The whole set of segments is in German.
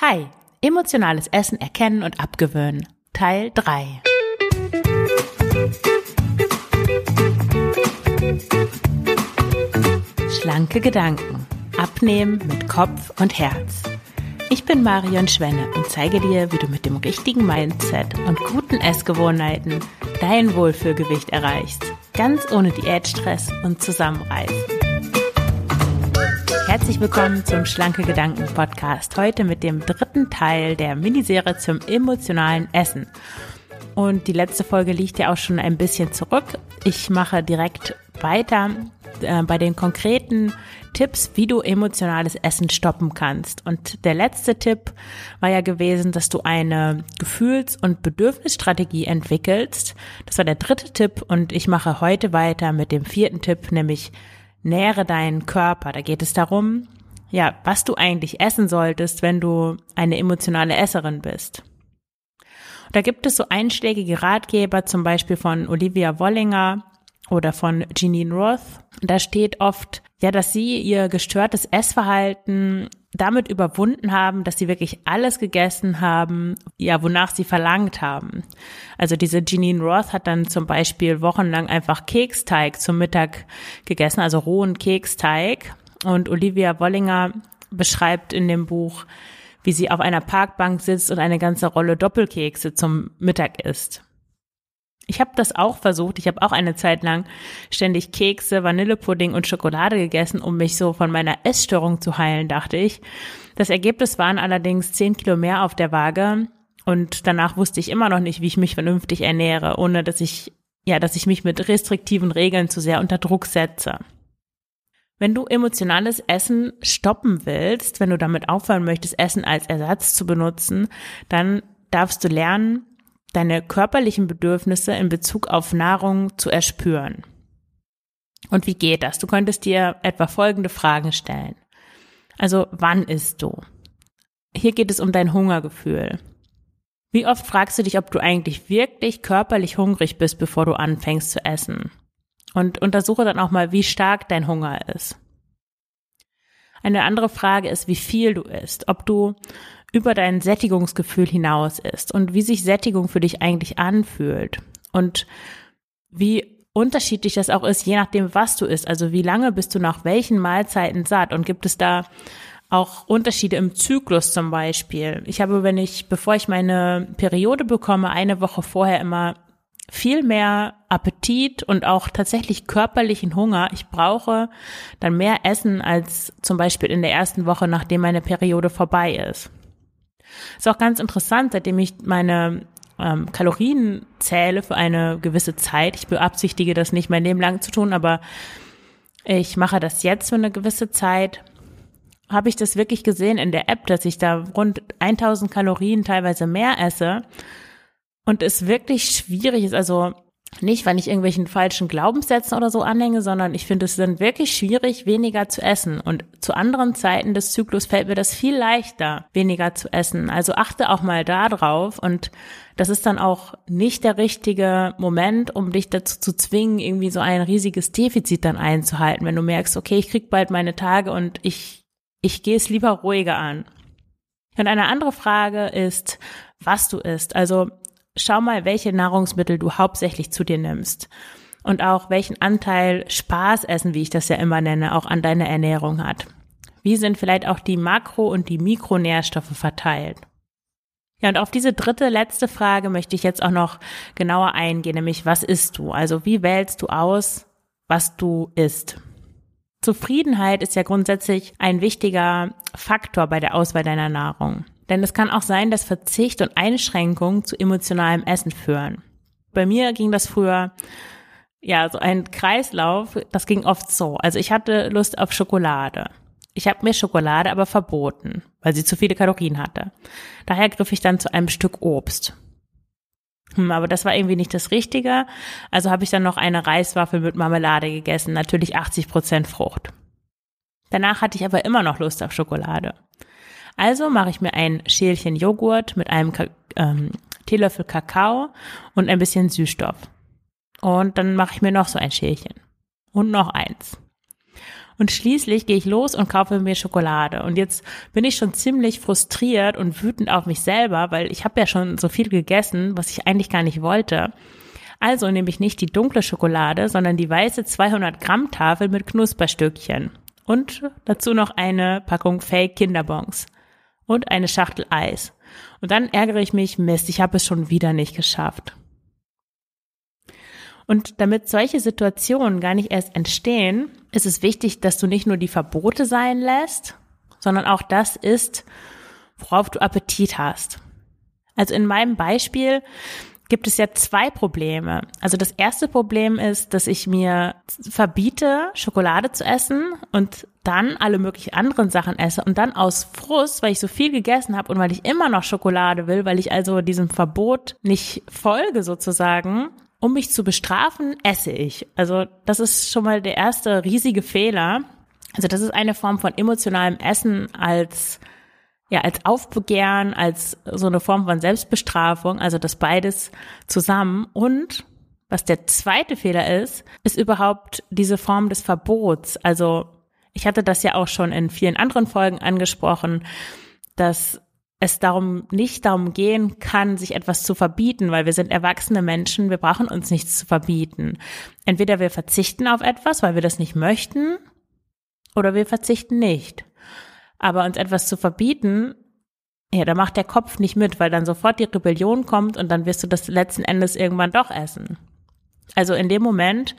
Hi, emotionales Essen erkennen und abgewöhnen. Teil 3. Schlanke Gedanken. Abnehmen mit Kopf und Herz. Ich bin Marion Schwenne und zeige dir, wie du mit dem richtigen Mindset und guten Essgewohnheiten dein Wohlfühlgewicht erreichst. Ganz ohne Diätstress und Zusammenreißen. Herzlich willkommen zum Schlanke Gedanken Podcast. Heute mit dem dritten Teil der Miniserie zum emotionalen Essen. Und die letzte Folge liegt ja auch schon ein bisschen zurück. Ich mache direkt weiter äh, bei den konkreten Tipps, wie du emotionales Essen stoppen kannst. Und der letzte Tipp war ja gewesen, dass du eine Gefühls- und Bedürfnisstrategie entwickelst. Das war der dritte Tipp und ich mache heute weiter mit dem vierten Tipp, nämlich nähere deinen Körper. Da geht es darum, ja, was du eigentlich essen solltest, wenn du eine emotionale Esserin bist. Da gibt es so einschlägige Ratgeber, zum Beispiel von Olivia Wollinger oder von Jeanine Roth. Da steht oft, ja, dass sie ihr gestörtes Essverhalten damit überwunden haben, dass sie wirklich alles gegessen haben, ja, wonach sie verlangt haben. Also diese Jeanine Roth hat dann zum Beispiel wochenlang einfach Keksteig zum Mittag gegessen, also rohen Keksteig. Und Olivia Wollinger beschreibt in dem Buch, wie sie auf einer Parkbank sitzt und eine ganze Rolle Doppelkekse zum Mittag isst. Ich habe das auch versucht. Ich habe auch eine Zeit lang ständig Kekse, Vanillepudding und Schokolade gegessen, um mich so von meiner Essstörung zu heilen, dachte ich. Das Ergebnis waren allerdings zehn Kilo mehr auf der Waage und danach wusste ich immer noch nicht, wie ich mich vernünftig ernähre, ohne dass ich, ja, dass ich mich mit restriktiven Regeln zu sehr unter Druck setze. Wenn du emotionales Essen stoppen willst, wenn du damit aufhören möchtest, Essen als Ersatz zu benutzen, dann darfst du lernen, deine körperlichen Bedürfnisse in Bezug auf Nahrung zu erspüren. Und wie geht das? Du könntest dir etwa folgende Fragen stellen. Also, wann isst du? Hier geht es um dein Hungergefühl. Wie oft fragst du dich, ob du eigentlich wirklich körperlich hungrig bist, bevor du anfängst zu essen? Und untersuche dann auch mal, wie stark dein Hunger ist. Eine andere Frage ist, wie viel du isst. Ob du über dein Sättigungsgefühl hinaus ist und wie sich Sättigung für dich eigentlich anfühlt und wie unterschiedlich das auch ist, je nachdem, was du isst. Also wie lange bist du nach welchen Mahlzeiten satt und gibt es da auch Unterschiede im Zyklus zum Beispiel. Ich habe, wenn ich, bevor ich meine Periode bekomme, eine Woche vorher immer viel mehr Appetit und auch tatsächlich körperlichen Hunger. Ich brauche dann mehr Essen als zum Beispiel in der ersten Woche, nachdem meine Periode vorbei ist. Ist auch ganz interessant, seitdem ich meine ähm, Kalorien zähle für eine gewisse Zeit. Ich beabsichtige das nicht mein Leben lang zu tun, aber ich mache das jetzt für eine gewisse Zeit. Habe ich das wirklich gesehen in der App, dass ich da rund 1000 Kalorien teilweise mehr esse und es wirklich schwierig ist. Also nicht, weil ich irgendwelchen falschen Glaubenssätzen oder so anhänge, sondern ich finde es dann wirklich schwierig, weniger zu essen. Und zu anderen Zeiten des Zyklus fällt mir das viel leichter, weniger zu essen. Also achte auch mal da drauf. Und das ist dann auch nicht der richtige Moment, um dich dazu zu zwingen, irgendwie so ein riesiges Defizit dann einzuhalten. Wenn du merkst, okay, ich krieg bald meine Tage und ich, ich gehe es lieber ruhiger an. Und eine andere Frage ist, was du isst. Also schau mal, welche Nahrungsmittel du hauptsächlich zu dir nimmst und auch welchen Anteil Spaßessen, wie ich das ja immer nenne, auch an deiner Ernährung hat. Wie sind vielleicht auch die Makro- und die Mikronährstoffe verteilt? Ja, und auf diese dritte, letzte Frage möchte ich jetzt auch noch genauer eingehen, nämlich was isst du? Also wie wählst du aus, was du isst? Zufriedenheit ist ja grundsätzlich ein wichtiger Faktor bei der Auswahl deiner Nahrung. Denn es kann auch sein, dass Verzicht und Einschränkung zu emotionalem Essen führen. Bei mir ging das früher, ja, so ein Kreislauf, das ging oft so. Also ich hatte Lust auf Schokolade. Ich habe mir Schokolade aber verboten, weil sie zu viele Kalorien hatte. Daher griff ich dann zu einem Stück Obst. Hm, aber das war irgendwie nicht das Richtige. Also habe ich dann noch eine Reiswaffel mit Marmelade gegessen, natürlich 80 Prozent Frucht. Danach hatte ich aber immer noch Lust auf Schokolade. Also mache ich mir ein Schälchen Joghurt mit einem ähm, Teelöffel Kakao und ein bisschen Süßstoff. Und dann mache ich mir noch so ein Schälchen. Und noch eins. Und schließlich gehe ich los und kaufe mir Schokolade. Und jetzt bin ich schon ziemlich frustriert und wütend auf mich selber, weil ich habe ja schon so viel gegessen, was ich eigentlich gar nicht wollte. Also nehme ich nicht die dunkle Schokolade, sondern die weiße 200 Gramm Tafel mit Knusperstückchen. Und dazu noch eine Packung Fake Kinderbons. Und eine Schachtel Eis. Und dann ärgere ich mich, Mist, ich habe es schon wieder nicht geschafft. Und damit solche Situationen gar nicht erst entstehen, ist es wichtig, dass du nicht nur die Verbote sein lässt, sondern auch das ist, worauf du Appetit hast. Also in meinem Beispiel gibt es ja zwei Probleme. Also das erste Problem ist, dass ich mir verbiete, Schokolade zu essen und dann alle möglichen anderen Sachen esse und dann aus Frust, weil ich so viel gegessen habe und weil ich immer noch Schokolade will, weil ich also diesem Verbot nicht folge sozusagen, um mich zu bestrafen, esse ich. Also das ist schon mal der erste riesige Fehler. Also das ist eine Form von emotionalem Essen als ja, als Aufbegehren, als so eine Form von Selbstbestrafung, also das beides zusammen. Und was der zweite Fehler ist, ist überhaupt diese Form des Verbots. Also ich hatte das ja auch schon in vielen anderen Folgen angesprochen, dass es darum nicht darum gehen kann, sich etwas zu verbieten, weil wir sind erwachsene Menschen, wir brauchen uns nichts zu verbieten. Entweder wir verzichten auf etwas, weil wir das nicht möchten, oder wir verzichten nicht. Aber uns etwas zu verbieten, ja, da macht der Kopf nicht mit, weil dann sofort die Rebellion kommt und dann wirst du das letzten Endes irgendwann doch essen. Also in dem Moment,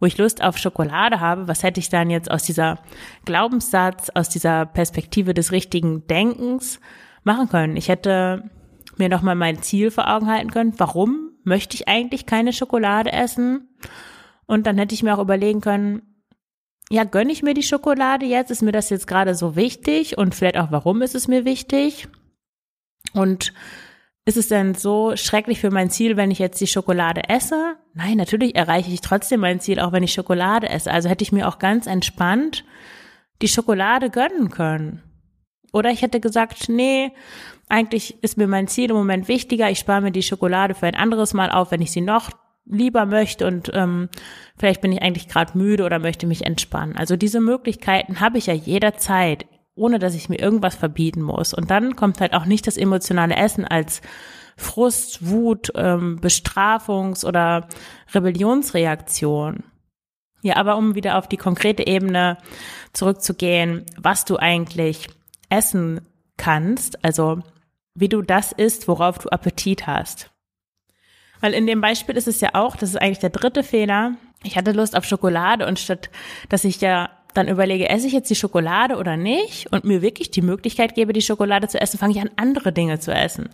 wo ich Lust auf Schokolade habe, was hätte ich dann jetzt aus dieser Glaubenssatz, aus dieser Perspektive des richtigen Denkens machen können? Ich hätte mir nochmal mein Ziel vor Augen halten können. Warum möchte ich eigentlich keine Schokolade essen? Und dann hätte ich mir auch überlegen können, ja, gönne ich mir die Schokolade jetzt? Ist mir das jetzt gerade so wichtig? Und vielleicht auch, warum ist es mir wichtig? Und ist es denn so schrecklich für mein Ziel, wenn ich jetzt die Schokolade esse? Nein, natürlich erreiche ich trotzdem mein Ziel, auch wenn ich Schokolade esse. Also hätte ich mir auch ganz entspannt die Schokolade gönnen können. Oder ich hätte gesagt, nee, eigentlich ist mir mein Ziel im Moment wichtiger. Ich spare mir die Schokolade für ein anderes Mal auf, wenn ich sie noch lieber möchte und ähm, vielleicht bin ich eigentlich gerade müde oder möchte mich entspannen. Also diese Möglichkeiten habe ich ja jederzeit, ohne dass ich mir irgendwas verbieten muss. Und dann kommt halt auch nicht das emotionale Essen als Frust, Wut, ähm, Bestrafungs- oder Rebellionsreaktion. Ja, aber um wieder auf die konkrete Ebene zurückzugehen, was du eigentlich essen kannst, also wie du das isst, worauf du Appetit hast. Weil in dem Beispiel ist es ja auch, das ist eigentlich der dritte Fehler. Ich hatte Lust auf Schokolade und statt, dass ich ja dann überlege, esse ich jetzt die Schokolade oder nicht und mir wirklich die Möglichkeit gebe, die Schokolade zu essen, fange ich an, andere Dinge zu essen.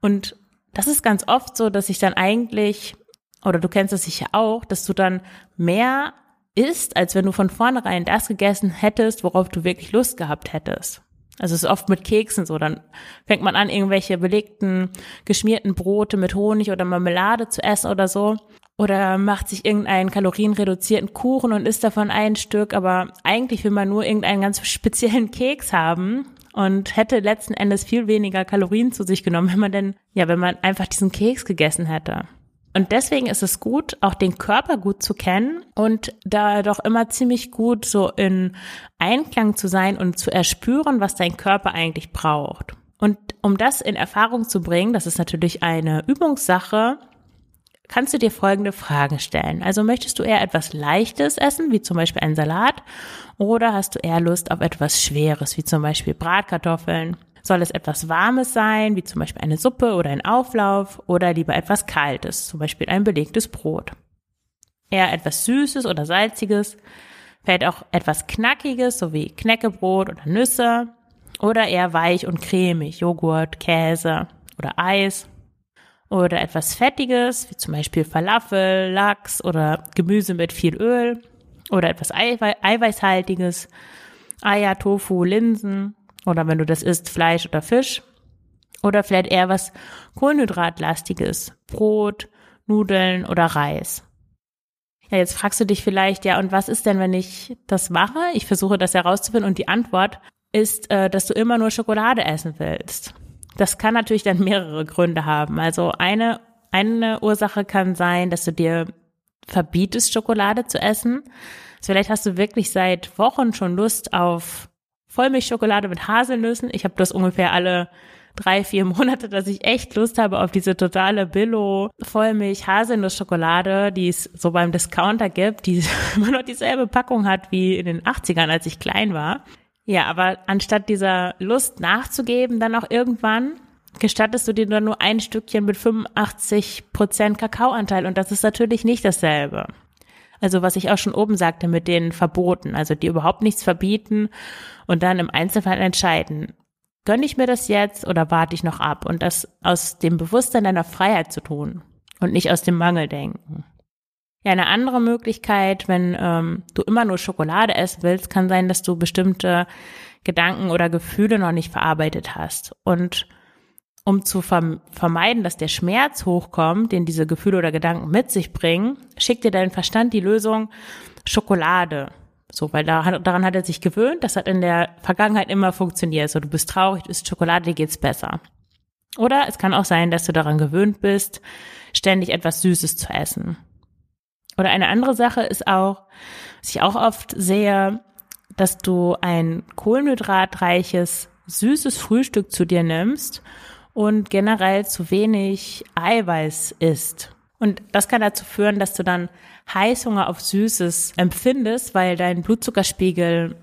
Und das ist ganz oft so, dass ich dann eigentlich, oder du kennst es sicher auch, dass du dann mehr isst, als wenn du von vornherein das gegessen hättest, worauf du wirklich Lust gehabt hättest. Also es ist oft mit Keksen so. Dann fängt man an, irgendwelche belegten, geschmierten Brote mit Honig oder Marmelade zu essen oder so. Oder macht sich irgendeinen kalorienreduzierten Kuchen und isst davon ein Stück. Aber eigentlich will man nur irgendeinen ganz speziellen Keks haben und hätte letzten Endes viel weniger Kalorien zu sich genommen, wenn man denn, ja, wenn man einfach diesen Keks gegessen hätte. Und deswegen ist es gut, auch den Körper gut zu kennen und da doch immer ziemlich gut so in Einklang zu sein und zu erspüren, was dein Körper eigentlich braucht. Und um das in Erfahrung zu bringen, das ist natürlich eine Übungssache, kannst du dir folgende Fragen stellen. Also möchtest du eher etwas Leichtes essen, wie zum Beispiel einen Salat, oder hast du eher Lust auf etwas Schweres, wie zum Beispiel Bratkartoffeln soll es etwas Warmes sein, wie zum Beispiel eine Suppe oder ein Auflauf, oder lieber etwas Kaltes, zum Beispiel ein belegtes Brot? Eher etwas Süßes oder Salziges, vielleicht auch etwas Knackiges, so wie Knäckebrot oder Nüsse, oder eher weich und cremig, Joghurt, Käse oder Eis, oder etwas Fettiges, wie zum Beispiel Falafel, Lachs oder Gemüse mit viel Öl, oder etwas Eiweißhaltiges, Eier, Tofu, Linsen, oder wenn du das isst, Fleisch oder Fisch. Oder vielleicht eher was Kohlenhydratlastiges. Brot, Nudeln oder Reis. Ja, jetzt fragst du dich vielleicht, ja, und was ist denn, wenn ich das mache? Ich versuche das herauszufinden und die Antwort ist, äh, dass du immer nur Schokolade essen willst. Das kann natürlich dann mehrere Gründe haben. Also eine, eine Ursache kann sein, dass du dir verbietest, Schokolade zu essen. Also vielleicht hast du wirklich seit Wochen schon Lust auf Vollmilchschokolade mit Haselnüssen. Ich habe das ungefähr alle drei, vier Monate, dass ich echt Lust habe auf diese totale Billo Vollmilch Haselnussschokolade, die es so beim Discounter gibt, die immer noch dieselbe Packung hat wie in den 80ern, als ich klein war. Ja, aber anstatt dieser Lust nachzugeben, dann auch irgendwann gestattest du dir dann nur ein Stückchen mit 85 Prozent Kakaoanteil und das ist natürlich nicht dasselbe. Also was ich auch schon oben sagte mit den Verboten, also die überhaupt nichts verbieten und dann im Einzelfall entscheiden, gönne ich mir das jetzt oder warte ich noch ab und das aus dem Bewusstsein deiner Freiheit zu tun und nicht aus dem Mangeldenken. Ja, eine andere Möglichkeit, wenn ähm, du immer nur Schokolade essen willst, kann sein, dass du bestimmte Gedanken oder Gefühle noch nicht verarbeitet hast. Und um zu vermeiden, dass der Schmerz hochkommt, den diese Gefühle oder Gedanken mit sich bringen, schickt dir dein Verstand die Lösung Schokolade. So, weil da, daran hat er sich gewöhnt, das hat in der Vergangenheit immer funktioniert. So, du bist traurig, du isst Schokolade, dir geht's besser. Oder es kann auch sein, dass du daran gewöhnt bist, ständig etwas Süßes zu essen. Oder eine andere Sache ist auch, was ich auch oft sehe, dass du ein kohlenhydratreiches, süßes Frühstück zu dir nimmst und generell zu wenig Eiweiß isst. Und das kann dazu führen, dass du dann Heißhunger auf Süßes empfindest, weil dein Blutzuckerspiegel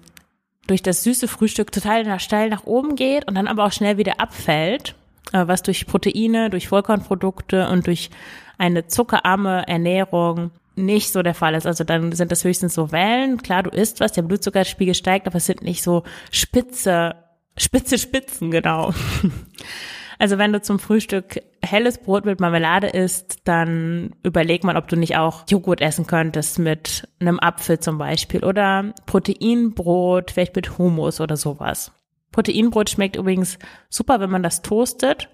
durch das süße Frühstück total steil nach oben geht und dann aber auch schnell wieder abfällt, äh, was durch Proteine, durch Vollkornprodukte und durch eine zuckerarme Ernährung nicht so der Fall ist. Also dann sind das höchstens so Wellen. Klar, du isst was, der Blutzuckerspiegel steigt, aber es sind nicht so spitze, spitze Spitzen, genau. Also wenn du zum Frühstück helles Brot mit Marmelade isst, dann überleg mal, ob du nicht auch Joghurt essen könntest mit einem Apfel zum Beispiel oder Proteinbrot, vielleicht mit Hummus oder sowas. Proteinbrot schmeckt übrigens super, wenn man das toastet.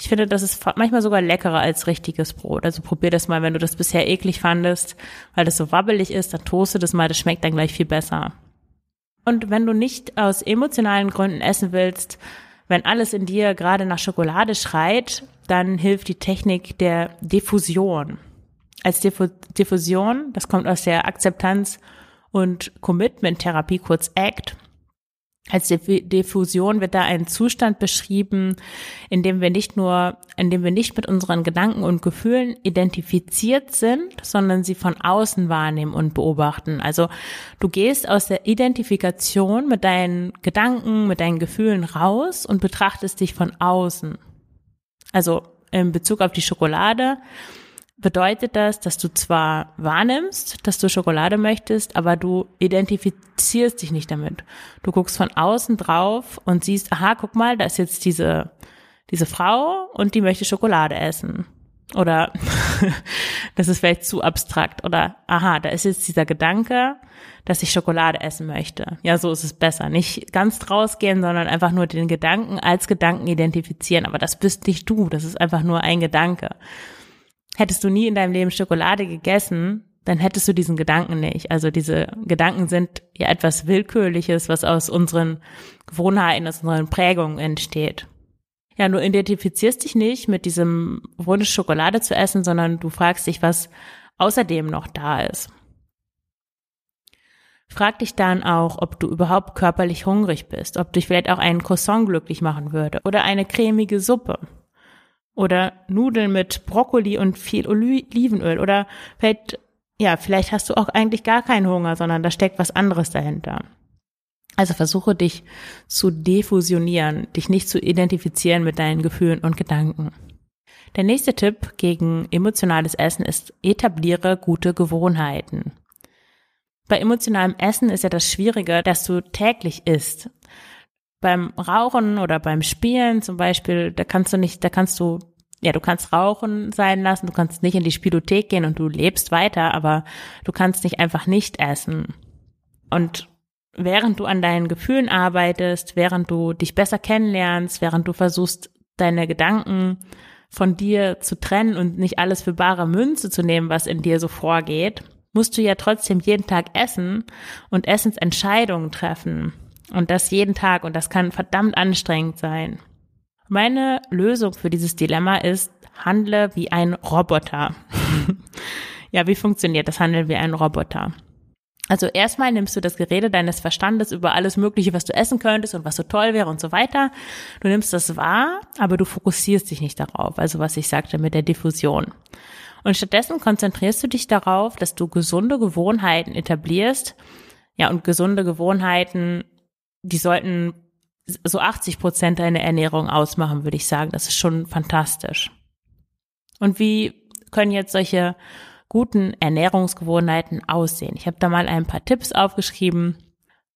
Ich finde, das ist manchmal sogar leckerer als richtiges Brot. Also probier das mal, wenn du das bisher eklig fandest, weil das so wabbelig ist, dann toaste das mal, das schmeckt dann gleich viel besser. Und wenn du nicht aus emotionalen Gründen essen willst, wenn alles in dir gerade nach Schokolade schreit, dann hilft die Technik der Diffusion. Als Diffusion, das kommt aus der Akzeptanz- und Commitment-Therapie, kurz ACT, als Diffusion wird da ein Zustand beschrieben, in dem wir nicht nur, in dem wir nicht mit unseren Gedanken und Gefühlen identifiziert sind, sondern sie von außen wahrnehmen und beobachten. Also du gehst aus der Identifikation mit deinen Gedanken, mit deinen Gefühlen raus und betrachtest dich von außen. Also in Bezug auf die Schokolade bedeutet das, dass du zwar wahrnimmst, dass du Schokolade möchtest, aber du identifizierst dich nicht damit. Du guckst von außen drauf und siehst, aha, guck mal, da ist jetzt diese, diese Frau und die möchte Schokolade essen. Oder das ist vielleicht zu abstrakt. Oder aha, da ist jetzt dieser Gedanke, dass ich Schokolade essen möchte. Ja, so ist es besser. Nicht ganz rausgehen, sondern einfach nur den Gedanken als Gedanken identifizieren. Aber das bist nicht du. Das ist einfach nur ein Gedanke hättest du nie in deinem Leben Schokolade gegessen, dann hättest du diesen Gedanken nicht. Also diese Gedanken sind ja etwas Willkürliches, was aus unseren Gewohnheiten, aus unseren Prägungen entsteht. Ja, du identifizierst dich nicht mit diesem Wunsch, Schokolade zu essen, sondern du fragst dich, was außerdem noch da ist. Frag dich dann auch, ob du überhaupt körperlich hungrig bist, ob dich vielleicht auch ein Croissant glücklich machen würde oder eine cremige Suppe oder Nudeln mit Brokkoli und viel Olivenöl oder vielleicht, ja, vielleicht hast du auch eigentlich gar keinen Hunger, sondern da steckt was anderes dahinter. Also versuche dich zu defusionieren, dich nicht zu identifizieren mit deinen Gefühlen und Gedanken. Der nächste Tipp gegen emotionales Essen ist, etabliere gute Gewohnheiten. Bei emotionalem Essen ist ja das Schwierige, dass du täglich isst beim Rauchen oder beim Spielen zum Beispiel, da kannst du nicht, da kannst du, ja, du kannst Rauchen sein lassen, du kannst nicht in die Spielothek gehen und du lebst weiter, aber du kannst nicht einfach nicht essen. Und während du an deinen Gefühlen arbeitest, während du dich besser kennenlernst, während du versuchst, deine Gedanken von dir zu trennen und nicht alles für bare Münze zu nehmen, was in dir so vorgeht, musst du ja trotzdem jeden Tag essen und Essensentscheidungen treffen. Und das jeden Tag und das kann verdammt anstrengend sein. Meine Lösung für dieses Dilemma ist, handle wie ein Roboter. ja, wie funktioniert das Handeln wie ein Roboter? Also erstmal nimmst du das Gerede deines Verstandes über alles Mögliche, was du essen könntest und was so toll wäre und so weiter. Du nimmst das wahr, aber du fokussierst dich nicht darauf. Also was ich sagte mit der Diffusion. Und stattdessen konzentrierst du dich darauf, dass du gesunde Gewohnheiten etablierst. Ja, und gesunde Gewohnheiten, die sollten so 80 Prozent deiner Ernährung ausmachen, würde ich sagen. Das ist schon fantastisch. Und wie können jetzt solche guten Ernährungsgewohnheiten aussehen? Ich habe da mal ein paar Tipps aufgeschrieben.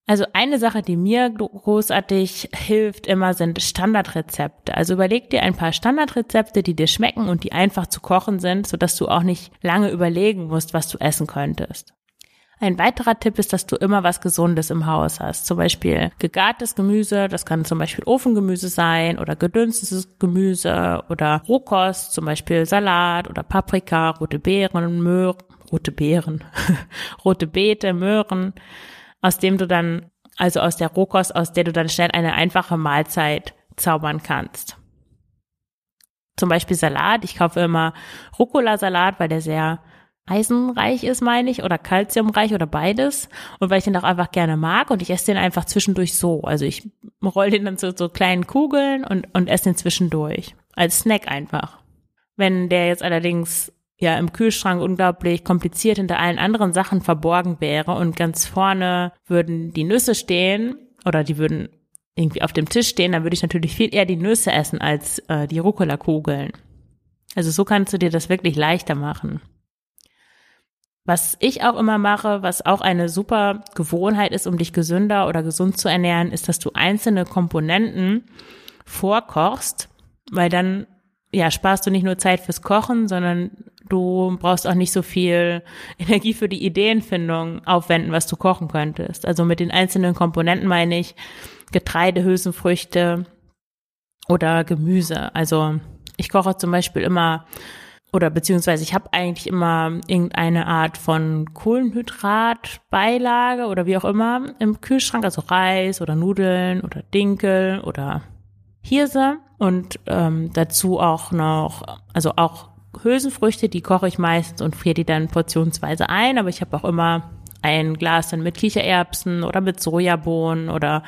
Also eine Sache, die mir großartig hilft immer, sind Standardrezepte. Also überleg dir ein paar Standardrezepte, die dir schmecken und die einfach zu kochen sind, sodass du auch nicht lange überlegen musst, was du essen könntest. Ein weiterer Tipp ist, dass du immer was Gesundes im Haus hast. Zum Beispiel gegartes Gemüse, das kann zum Beispiel Ofengemüse sein oder gedünstetes Gemüse oder Rohkost, zum Beispiel Salat oder Paprika, rote Beeren, Möhren, rote Beeren, rote Beete, Möhren, aus dem du dann, also aus der Rohkost, aus der du dann schnell eine einfache Mahlzeit zaubern kannst. Zum Beispiel Salat. Ich kaufe immer Rucola-Salat, weil der sehr eisenreich ist, meine ich, oder kalziumreich oder beides. Und weil ich den auch einfach gerne mag und ich esse den einfach zwischendurch so. Also ich roll den dann zu so kleinen Kugeln und, und esse den zwischendurch. Als Snack einfach. Wenn der jetzt allerdings ja im Kühlschrank unglaublich kompliziert hinter allen anderen Sachen verborgen wäre und ganz vorne würden die Nüsse stehen oder die würden irgendwie auf dem Tisch stehen, dann würde ich natürlich viel eher die Nüsse essen als äh, die Rucola-Kugeln. Also so kannst du dir das wirklich leichter machen. Was ich auch immer mache, was auch eine super Gewohnheit ist, um dich gesünder oder gesund zu ernähren, ist, dass du einzelne Komponenten vorkochst, weil dann ja sparst du nicht nur Zeit fürs Kochen, sondern du brauchst auch nicht so viel Energie für die Ideenfindung aufwenden, was du kochen könntest. Also mit den einzelnen Komponenten meine ich Getreide, Hülsenfrüchte oder Gemüse. Also ich koche zum Beispiel immer oder beziehungsweise ich habe eigentlich immer irgendeine Art von Kohlenhydratbeilage oder wie auch immer im Kühlschrank, also Reis oder Nudeln oder Dinkel oder Hirse und ähm, dazu auch noch, also auch Hülsenfrüchte, die koche ich meistens und friere die dann portionsweise ein, aber ich habe auch immer ein Glas dann mit Kichererbsen oder mit Sojabohnen oder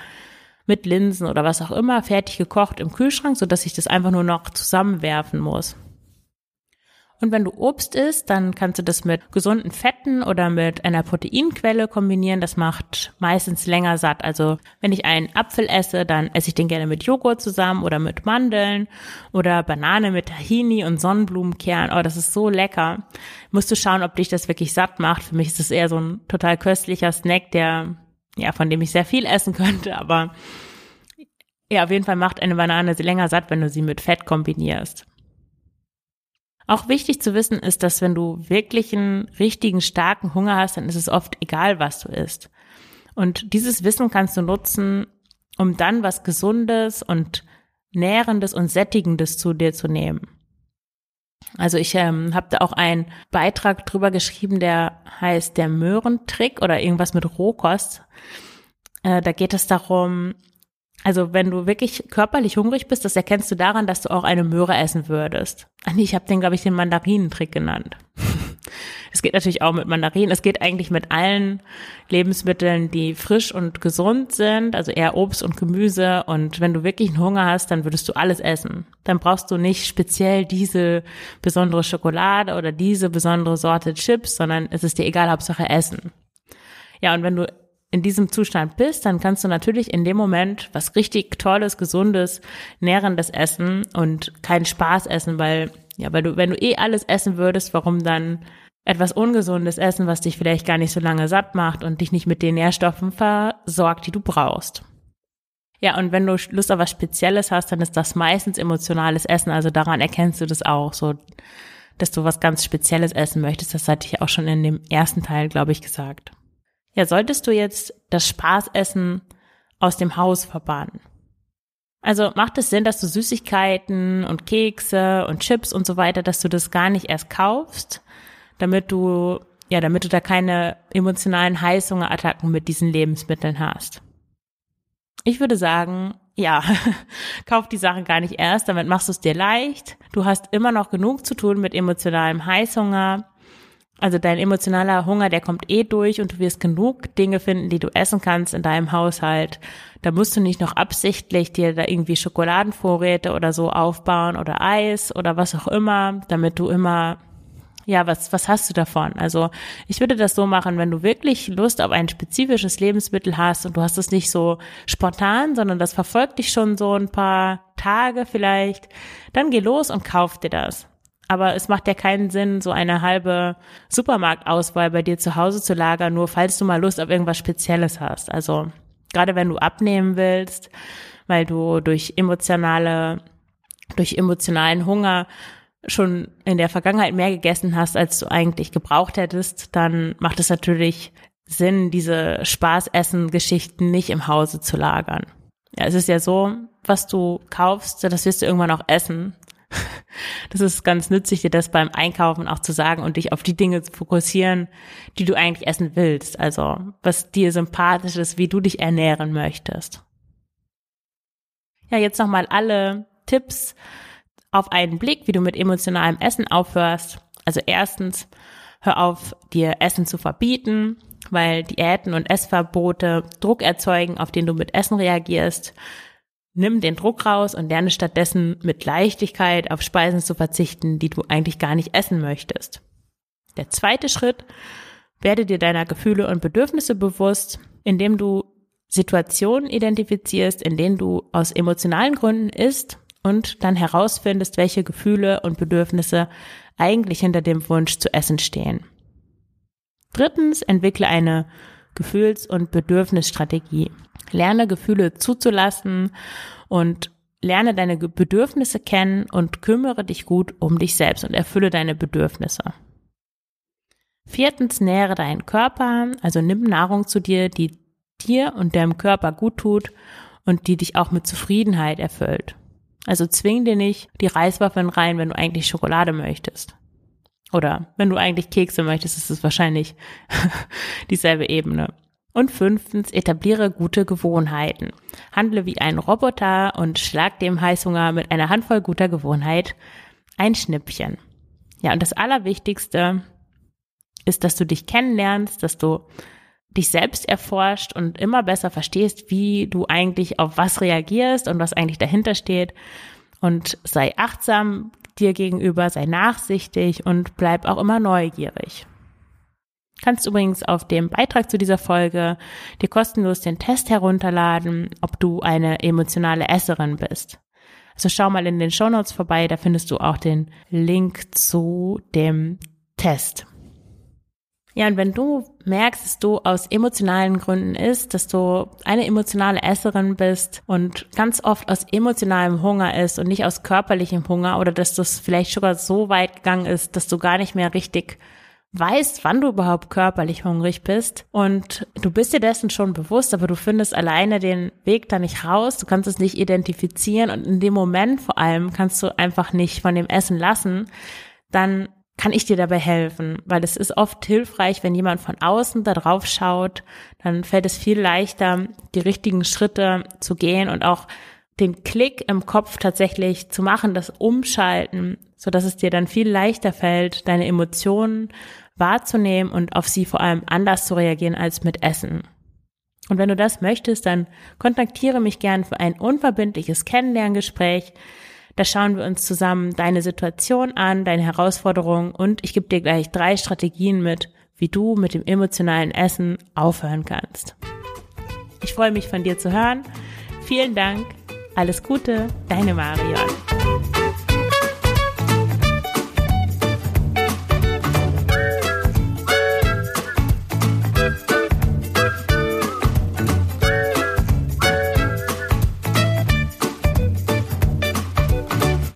mit Linsen oder was auch immer fertig gekocht im Kühlschrank, so dass ich das einfach nur noch zusammenwerfen muss. Und wenn du Obst isst, dann kannst du das mit gesunden Fetten oder mit einer Proteinquelle kombinieren. Das macht meistens länger satt. Also wenn ich einen Apfel esse, dann esse ich den gerne mit Joghurt zusammen oder mit Mandeln oder Banane mit Tahini und Sonnenblumenkern. Oh, das ist so lecker. Musst du schauen, ob dich das wirklich satt macht. Für mich ist das eher so ein total köstlicher Snack, der, ja, von dem ich sehr viel essen könnte, aber ja, auf jeden Fall macht eine Banane sie länger satt, wenn du sie mit Fett kombinierst. Auch wichtig zu wissen ist, dass wenn du wirklich einen richtigen starken Hunger hast, dann ist es oft egal, was du isst. Und dieses Wissen kannst du nutzen, um dann was Gesundes und Nährendes und Sättigendes zu dir zu nehmen. Also ich ähm, habe da auch einen Beitrag drüber geschrieben, der heißt der Möhrentrick oder irgendwas mit Rohkost. Äh, da geht es darum, also wenn du wirklich körperlich hungrig bist, das erkennst du daran, dass du auch eine Möhre essen würdest. Ich habe den, glaube ich, den Mandarinentrick genannt. Es geht natürlich auch mit Mandarinen. Es geht eigentlich mit allen Lebensmitteln, die frisch und gesund sind, also eher Obst und Gemüse. Und wenn du wirklich einen Hunger hast, dann würdest du alles essen. Dann brauchst du nicht speziell diese besondere Schokolade oder diese besondere Sorte Chips, sondern es ist dir egal, Hauptsache Essen. Ja, und wenn du in diesem Zustand bist, dann kannst du natürlich in dem Moment was richtig Tolles, Gesundes, Nährendes essen und keinen Spaß essen, weil, ja, weil du, wenn du eh alles essen würdest, warum dann etwas Ungesundes essen, was dich vielleicht gar nicht so lange satt macht und dich nicht mit den Nährstoffen versorgt, die du brauchst. Ja, und wenn du Lust auf was Spezielles hast, dann ist das meistens emotionales Essen. Also daran erkennst du das auch, so, dass du was ganz Spezielles essen möchtest. Das hatte ich auch schon in dem ersten Teil, glaube ich, gesagt. Ja, solltest du jetzt das Spaßessen aus dem Haus verbannen? Also macht es Sinn, dass du Süßigkeiten und Kekse und Chips und so weiter, dass du das gar nicht erst kaufst, damit du, ja, damit du da keine emotionalen Heißhungerattacken mit diesen Lebensmitteln hast? Ich würde sagen, ja, kauf die Sachen gar nicht erst, damit machst du es dir leicht. Du hast immer noch genug zu tun mit emotionalem Heißhunger Also dein emotionaler Hunger, der kommt eh durch und du wirst genug Dinge finden, die du essen kannst in deinem Haushalt. Da musst du nicht noch absichtlich dir da irgendwie Schokoladenvorräte oder so aufbauen oder Eis oder was auch immer, damit du immer ja, was, was hast du davon? Also ich würde das so machen, wenn du wirklich Lust auf ein spezifisches Lebensmittel hast und du hast es nicht so spontan, sondern das verfolgt dich schon so ein paar Tage vielleicht, dann geh los und kauf dir das. Aber es macht ja keinen Sinn, so eine halbe Supermarktauswahl bei dir zu Hause zu lagern, nur falls du mal Lust auf irgendwas Spezielles hast. Also gerade wenn du abnehmen willst, weil du durch emotionale, durch emotionalen Hunger schon in der Vergangenheit mehr gegessen hast, als du eigentlich gebraucht hättest, dann macht es natürlich Sinn, diese Spaßessen-Geschichten nicht im Hause zu lagern. Ja, es ist ja so, was du kaufst, das wirst du irgendwann auch essen. Das ist ganz nützlich, dir das beim Einkaufen auch zu sagen und dich auf die Dinge zu fokussieren, die du eigentlich essen willst. Also, was dir sympathisch ist, wie du dich ernähren möchtest. Ja, jetzt nochmal alle Tipps auf einen Blick, wie du mit emotionalem Essen aufhörst. Also erstens, hör auf, dir Essen zu verbieten, weil Diäten und Essverbote Druck erzeugen, auf den du mit Essen reagierst. Nimm den Druck raus und lerne stattdessen mit Leichtigkeit auf Speisen zu verzichten, die du eigentlich gar nicht essen möchtest. Der zweite Schritt, werde dir deiner Gefühle und Bedürfnisse bewusst, indem du Situationen identifizierst, in denen du aus emotionalen Gründen isst und dann herausfindest, welche Gefühle und Bedürfnisse eigentlich hinter dem Wunsch zu essen stehen. Drittens, entwickle eine Gefühls- und Bedürfnisstrategie. Lerne Gefühle zuzulassen und lerne deine Bedürfnisse kennen und kümmere dich gut um dich selbst und erfülle deine Bedürfnisse. Viertens, nähere deinen Körper, also nimm Nahrung zu dir, die dir und deinem Körper gut tut und die dich auch mit Zufriedenheit erfüllt. Also zwing dir nicht die Reiswaffeln rein, wenn du eigentlich Schokolade möchtest. Oder wenn du eigentlich Kekse möchtest, ist es wahrscheinlich dieselbe Ebene. Und fünftens, etabliere gute Gewohnheiten. Handle wie ein Roboter und schlag dem Heißhunger mit einer Handvoll guter Gewohnheit ein Schnippchen. Ja, und das Allerwichtigste ist, dass du dich kennenlernst, dass du dich selbst erforscht und immer besser verstehst, wie du eigentlich auf was reagierst und was eigentlich dahinter steht. Und sei achtsam dir gegenüber, sei nachsichtig und bleib auch immer neugierig. Kannst übrigens auf dem Beitrag zu dieser Folge dir kostenlos den Test herunterladen, ob du eine emotionale Esserin bist. Also schau mal in den Show Notes vorbei, da findest du auch den Link zu dem Test. Ja, und wenn du merkst, dass du aus emotionalen Gründen isst, dass du eine emotionale Esserin bist und ganz oft aus emotionalem Hunger isst und nicht aus körperlichem Hunger oder dass das vielleicht sogar so weit gegangen ist, dass du gar nicht mehr richtig weißt, wann du überhaupt körperlich hungrig bist. Und du bist dir dessen schon bewusst, aber du findest alleine den Weg da nicht raus, du kannst es nicht identifizieren. Und in dem Moment vor allem kannst du einfach nicht von dem Essen lassen, dann kann ich dir dabei helfen, weil es ist oft hilfreich, wenn jemand von außen da drauf schaut, dann fällt es viel leichter, die richtigen Schritte zu gehen und auch den Klick im Kopf tatsächlich zu machen, das Umschalten, so dass es dir dann viel leichter fällt, deine Emotionen wahrzunehmen und auf sie vor allem anders zu reagieren als mit Essen. Und wenn du das möchtest, dann kontaktiere mich gern für ein unverbindliches Kennenlerngespräch. Da schauen wir uns zusammen deine Situation an, deine Herausforderungen und ich gebe dir gleich drei Strategien mit, wie du mit dem emotionalen Essen aufhören kannst. Ich freue mich von dir zu hören. Vielen Dank. Alles Gute, deine Marion.